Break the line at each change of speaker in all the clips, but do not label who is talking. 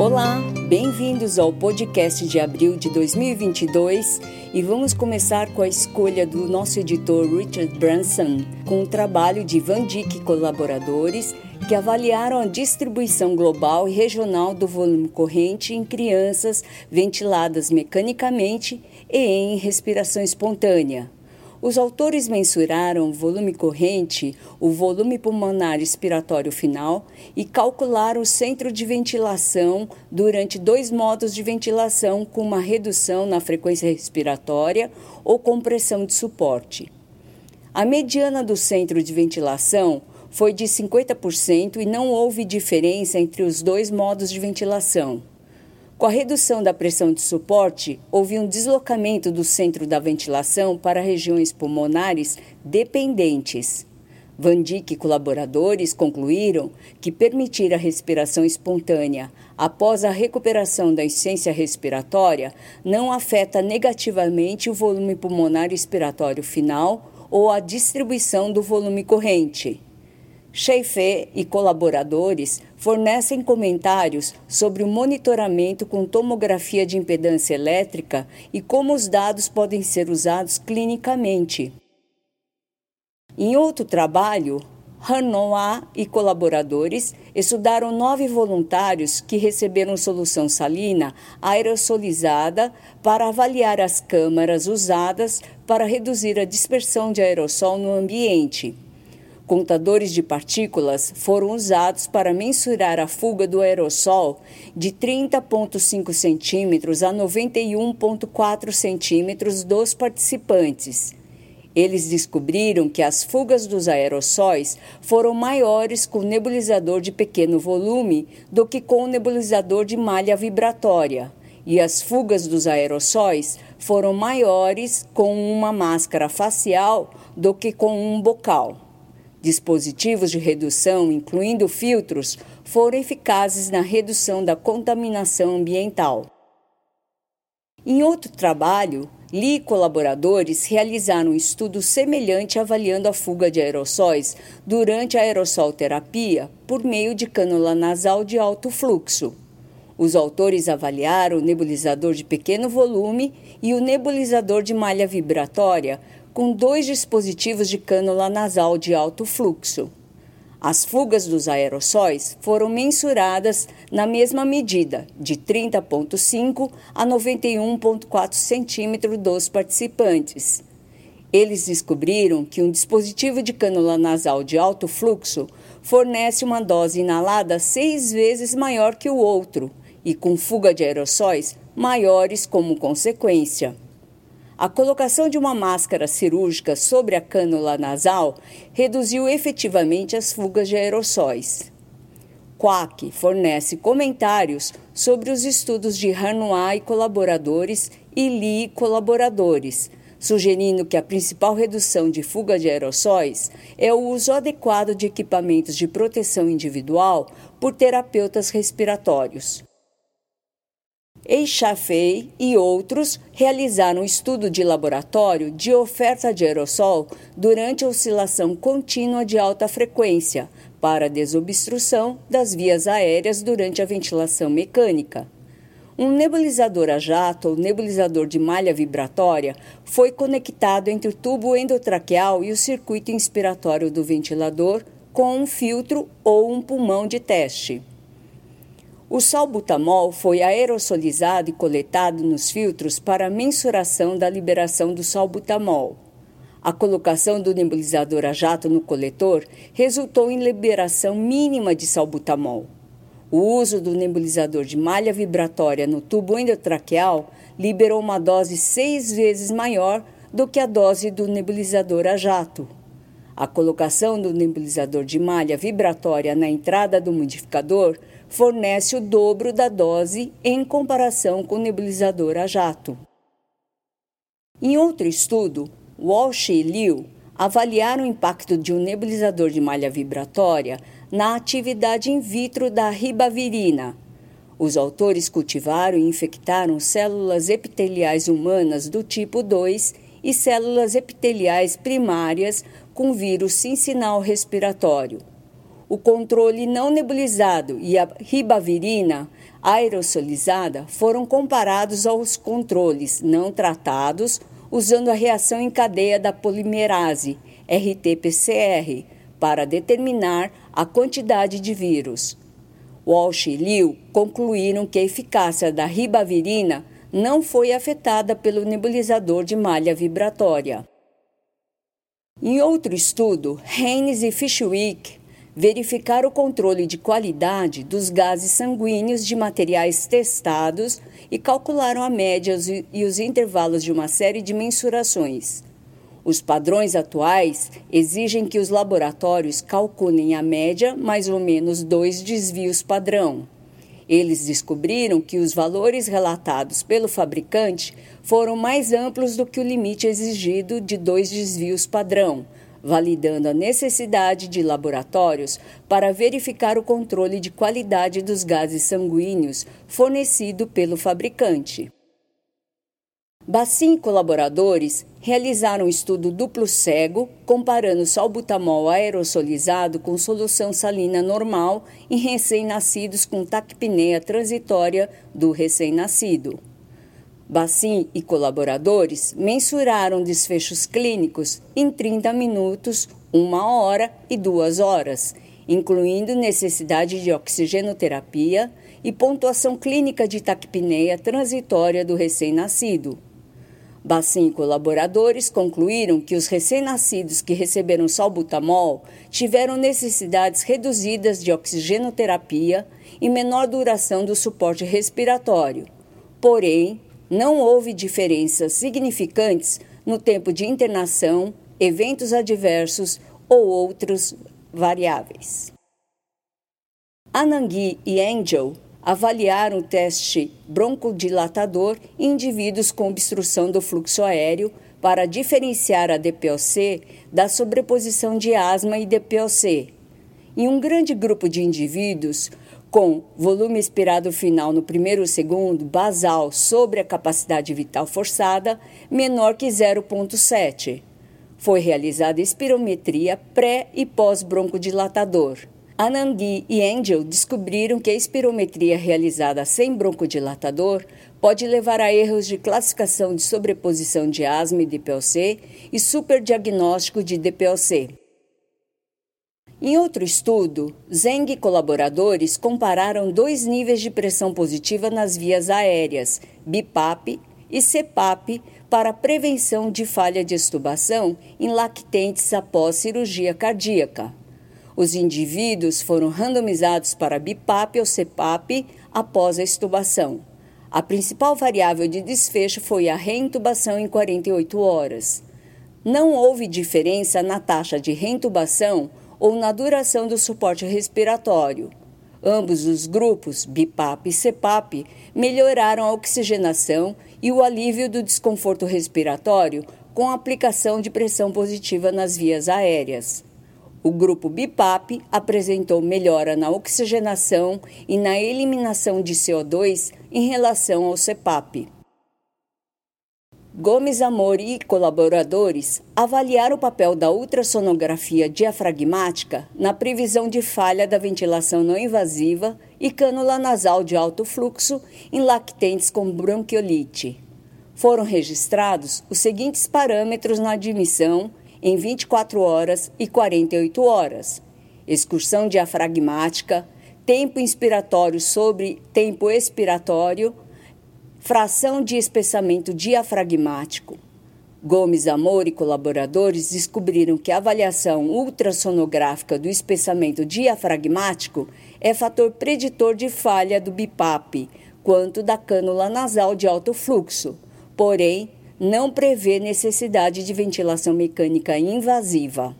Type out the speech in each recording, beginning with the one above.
Olá, bem-vindos ao podcast de abril de 2022 e vamos começar com a escolha do nosso editor Richard Branson com o trabalho de Van Dyck e colaboradores que avaliaram a distribuição global e regional do volume corrente em crianças ventiladas mecanicamente e em respiração espontânea. Os autores mensuraram o volume corrente, o volume pulmonar expiratório final e calcularam o centro de ventilação durante dois modos de ventilação com uma redução na frequência respiratória ou compressão de suporte. A mediana do centro de ventilação foi de 50% e não houve diferença entre os dois modos de ventilação. Com a redução da pressão de suporte, houve um deslocamento do centro da ventilação para regiões pulmonares dependentes. Van Dyck e colaboradores concluíram que permitir a respiração espontânea após a recuperação da insuficiência respiratória não afeta negativamente o volume pulmonar expiratório final ou a distribuição do volume corrente. Sheifé e colaboradores fornecem comentários sobre o monitoramento com tomografia de impedância elétrica e como os dados podem ser usados clinicamente. Em outro trabalho, Hanoa e colaboradores estudaram nove voluntários que receberam solução salina aerosolizada para avaliar as câmaras usadas para reduzir a dispersão de aerossol no ambiente. Contadores de partículas foram usados para mensurar a fuga do aerossol de 30,5 centímetros a 91,4 centímetros dos participantes. Eles descobriram que as fugas dos aerossóis foram maiores com nebulizador de pequeno volume do que com o nebulizador de malha vibratória, e as fugas dos aerossóis foram maiores com uma máscara facial do que com um bocal. Dispositivos de redução, incluindo filtros, foram eficazes na redução da contaminação ambiental. Em outro trabalho, Lee e colaboradores realizaram um estudo semelhante avaliando a fuga de aerossóis durante a aerossol terapia por meio de cânula nasal de alto fluxo. Os autores avaliaram o nebulizador de pequeno volume e o nebulizador de malha vibratória com dois dispositivos de cânula nasal de alto fluxo. As fugas dos aerossóis foram mensuradas na mesma medida, de 30,5 a 91,4 centímetros dos participantes. Eles descobriram que um dispositivo de cânula nasal de alto fluxo fornece uma dose inalada seis vezes maior que o outro e com fuga de aerossóis maiores como consequência. A colocação de uma máscara cirúrgica sobre a cânula nasal reduziu efetivamente as fugas de aerossóis. Quack fornece comentários sobre os estudos de Hanoa e colaboradores e Lee colaboradores, sugerindo que a principal redução de fuga de aerossóis é o uso adequado de equipamentos de proteção individual por terapeutas respiratórios. Eixafei e outros realizaram estudo de laboratório de oferta de aerossol durante a oscilação contínua de alta frequência para desobstrução das vias aéreas durante a ventilação mecânica. Um nebulizador a jato ou nebulizador de malha vibratória foi conectado entre o tubo endotraqueal e o circuito inspiratório do ventilador com um filtro ou um pulmão de teste. O salbutamol foi aerosolizado e coletado nos filtros para mensuração da liberação do salbutamol. A colocação do nebulizador a jato no coletor resultou em liberação mínima de salbutamol. O uso do nebulizador de malha vibratória no tubo endotraqueal liberou uma dose seis vezes maior do que a dose do nebulizador a jato. A colocação do nebulizador de malha vibratória na entrada do modificador fornece o dobro da dose em comparação com o nebulizador a jato. Em outro estudo, Walsh e Liu avaliaram o impacto de um nebulizador de malha vibratória na atividade in vitro da ribavirina. Os autores cultivaram e infectaram células epiteliais humanas do tipo 2 e células epiteliais primárias com vírus sinal respiratório. O controle não nebulizado e a ribavirina aerosolizada foram comparados aos controles não tratados usando a reação em cadeia da polimerase, RT-PCR, para determinar a quantidade de vírus. Walsh e Liu concluíram que a eficácia da ribavirina não foi afetada pelo nebulizador de malha vibratória. Em outro estudo, Haynes e Fishwick verificaram o controle de qualidade dos gases sanguíneos de materiais testados e calcularam a média e os intervalos de uma série de mensurações. Os padrões atuais exigem que os laboratórios calculem a média mais ou menos dois desvios padrão. Eles descobriram que os valores relatados pelo fabricante foram mais amplos do que o limite exigido de dois desvios padrão, validando a necessidade de laboratórios para verificar o controle de qualidade dos gases sanguíneos fornecido pelo fabricante. Bacin e colaboradores realizaram um estudo duplo cego comparando salbutamol aerosolizado com solução salina normal em recém-nascidos com taquipneia transitória do recém-nascido. Bacin e colaboradores mensuraram desfechos clínicos em 30 minutos, uma hora e duas horas, incluindo necessidade de oxigenoterapia e pontuação clínica de taquipneia transitória do recém-nascido. Bacin e colaboradores concluíram que os recém-nascidos que receberam salbutamol tiveram necessidades reduzidas de oxigenoterapia e menor duração do suporte respiratório. Porém, não houve diferenças significantes no tempo de internação, eventos adversos ou outros variáveis. Anangui e Angel avaliaram o teste broncodilatador em indivíduos com obstrução do fluxo aéreo para diferenciar a DPOC da sobreposição de asma e DPOC. Em um grande grupo de indivíduos com volume expirado final no primeiro segundo basal sobre a capacidade vital forçada menor que 0,7. Foi realizada espirometria pré e pós-broncodilatador. Anandi e Angel descobriram que a espirometria realizada sem broncodilatador pode levar a erros de classificação de sobreposição de asma e DPOC e superdiagnóstico de DPOC. Em outro estudo, Zeng e colaboradores compararam dois níveis de pressão positiva nas vias aéreas, BIPAP e CPAP, para prevenção de falha de extubação em lactentes após cirurgia cardíaca. Os indivíduos foram randomizados para BIPAP ou CPAP após a extubação. A principal variável de desfecho foi a reintubação em 48 horas. Não houve diferença na taxa de reintubação ou na duração do suporte respiratório. Ambos os grupos, BIPAP e CPAP, melhoraram a oxigenação e o alívio do desconforto respiratório com a aplicação de pressão positiva nas vias aéreas. O grupo BIPAP apresentou melhora na oxigenação e na eliminação de CO2 em relação ao CPAP. Gomes Amor e colaboradores avaliaram o papel da ultrassonografia diafragmática na previsão de falha da ventilação não invasiva e cânula nasal de alto fluxo em lactentes com bronquiolite. Foram registrados os seguintes parâmetros na admissão em 24 horas e 48 horas. Excursão diafragmática, tempo inspiratório sobre tempo expiratório, fração de espessamento diafragmático. Gomes Amor e colaboradores descobriram que a avaliação ultrassonográfica do espessamento diafragmático é fator preditor de falha do BIPAP, quanto da cânula nasal de alto fluxo. Porém, não prevê necessidade de ventilação mecânica invasiva.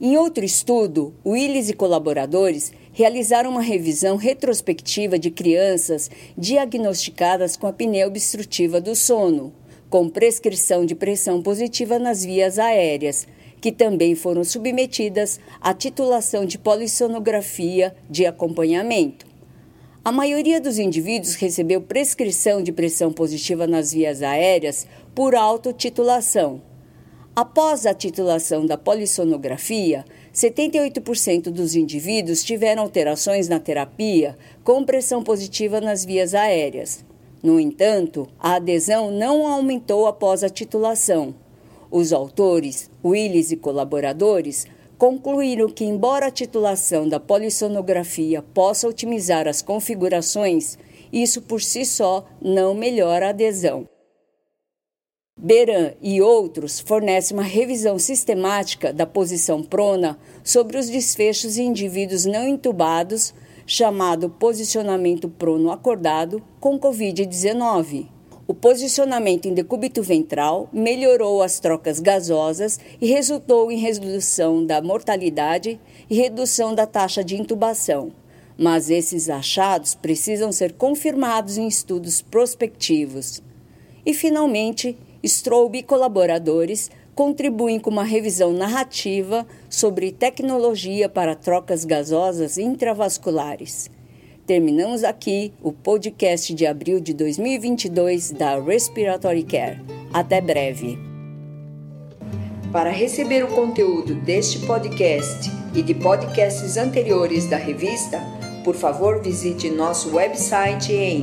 Em outro estudo, Willis e colaboradores realizaram uma revisão retrospectiva de crianças diagnosticadas com apneia obstrutiva do sono, com prescrição de pressão positiva nas vias aéreas, que também foram submetidas à titulação de polissonografia de acompanhamento. A maioria dos indivíduos recebeu prescrição de pressão positiva nas vias aéreas por autotitulação. Após a titulação da polissonografia, 78% dos indivíduos tiveram alterações na terapia com pressão positiva nas vias aéreas. No entanto, a adesão não aumentou após a titulação. Os autores, Willis e colaboradores, concluíram que, embora a titulação da polissonografia possa otimizar as configurações, isso por si só não melhora a adesão. Beran e outros fornecem uma revisão sistemática da posição prona sobre os desfechos em indivíduos não intubados, chamado posicionamento prono acordado, com Covid-19. O posicionamento em decúbito ventral melhorou as trocas gasosas e resultou em redução da mortalidade e redução da taxa de intubação. Mas esses achados precisam ser confirmados em estudos prospectivos. E, finalmente, Strobe e colaboradores contribuem com uma revisão narrativa sobre tecnologia para trocas gasosas intravasculares. Terminamos aqui o podcast de abril de 2022 da Respiratory Care. Até breve. Para receber o conteúdo deste podcast e de podcasts anteriores da revista, por favor visite nosso website em